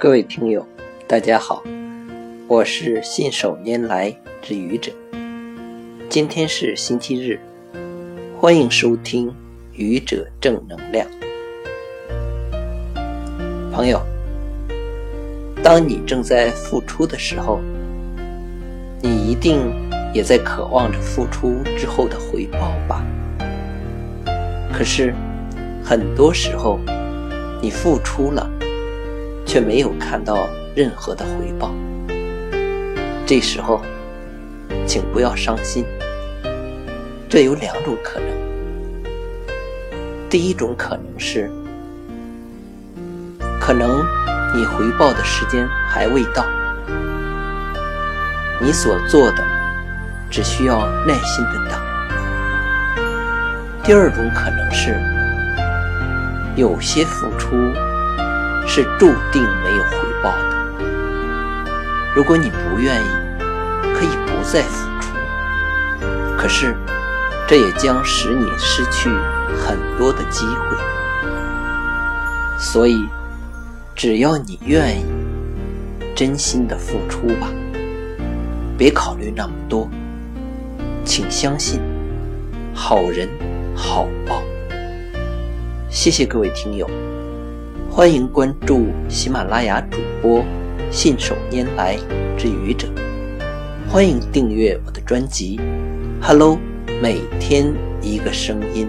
各位听友，大家好，我是信手拈来之愚者。今天是星期日，欢迎收听愚者正能量。朋友，当你正在付出的时候，你一定也在渴望着付出之后的回报吧？可是，很多时候，你付出了。却没有看到任何的回报，这时候，请不要伤心。这有两种可能：第一种可能是，可能你回报的时间还未到，你所做的只需要耐心等待；第二种可能是，有些付出。是注定没有回报的。如果你不愿意，可以不再付出。可是，这也将使你失去很多的机会。所以，只要你愿意，真心的付出吧，别考虑那么多。请相信，好人好报。谢谢各位听友。欢迎关注喜马拉雅主播信手拈来之愚者，欢迎订阅我的专辑。Hello，每天一个声音。